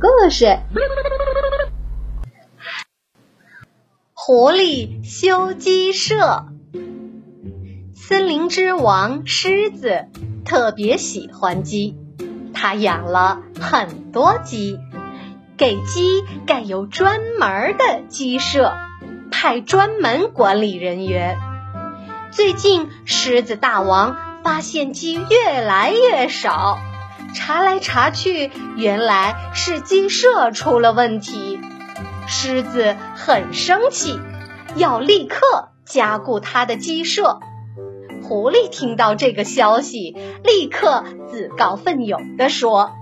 故事：狐狸修鸡舍。森林之王狮子特别喜欢鸡，他养了很多鸡，给鸡盖有专门的鸡舍，派专门管理人员。最近，狮子大王发现鸡越来越少。查来查去，原来是鸡舍出了问题。狮子很生气，要立刻加固他的鸡舍。狐狸听到这个消息，立刻自告奋勇地说：“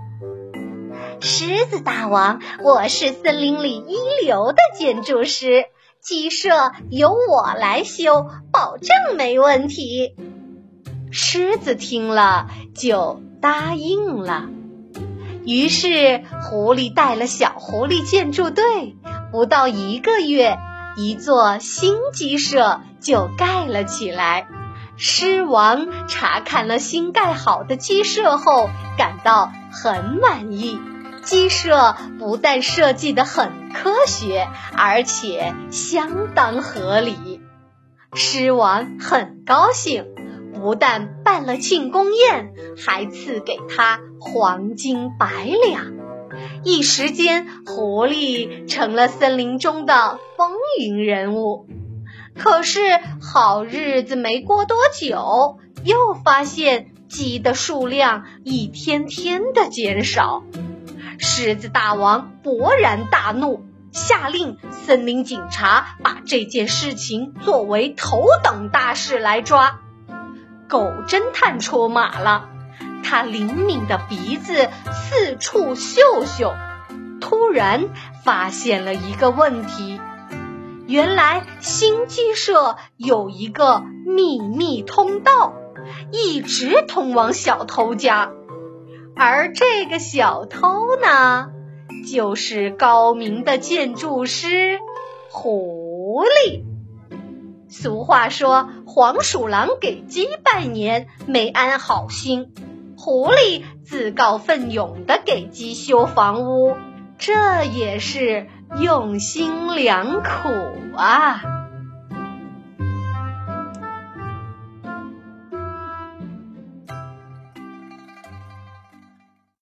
狮子大王，我是森林里一流的建筑师，鸡舍由我来修，保证没问题。”狮子听了就。答应了，于是狐狸带了小狐狸建筑队，不到一个月，一座新鸡舍就盖了起来。狮王查看了新盖好的鸡舍后，感到很满意。鸡舍不但设计得很科学，而且相当合理。狮王很高兴。不但办了庆功宴，还赐给他黄金百两。一时间，狐狸成了森林中的风云人物。可是，好日子没过多久，又发现鸡的数量一天天的减少。狮子大王勃然大怒，下令森林警察把这件事情作为头等大事来抓。狗侦探出马了，他灵敏的鼻子四处嗅嗅，突然发现了一个问题：原来新鸡舍有一个秘密通道，一直通往小偷家，而这个小偷呢，就是高明的建筑师狐狸。俗话说：“黄鼠狼给鸡拜年，没安好心。”狐狸自告奋勇的给鸡修房屋，这也是用心良苦啊。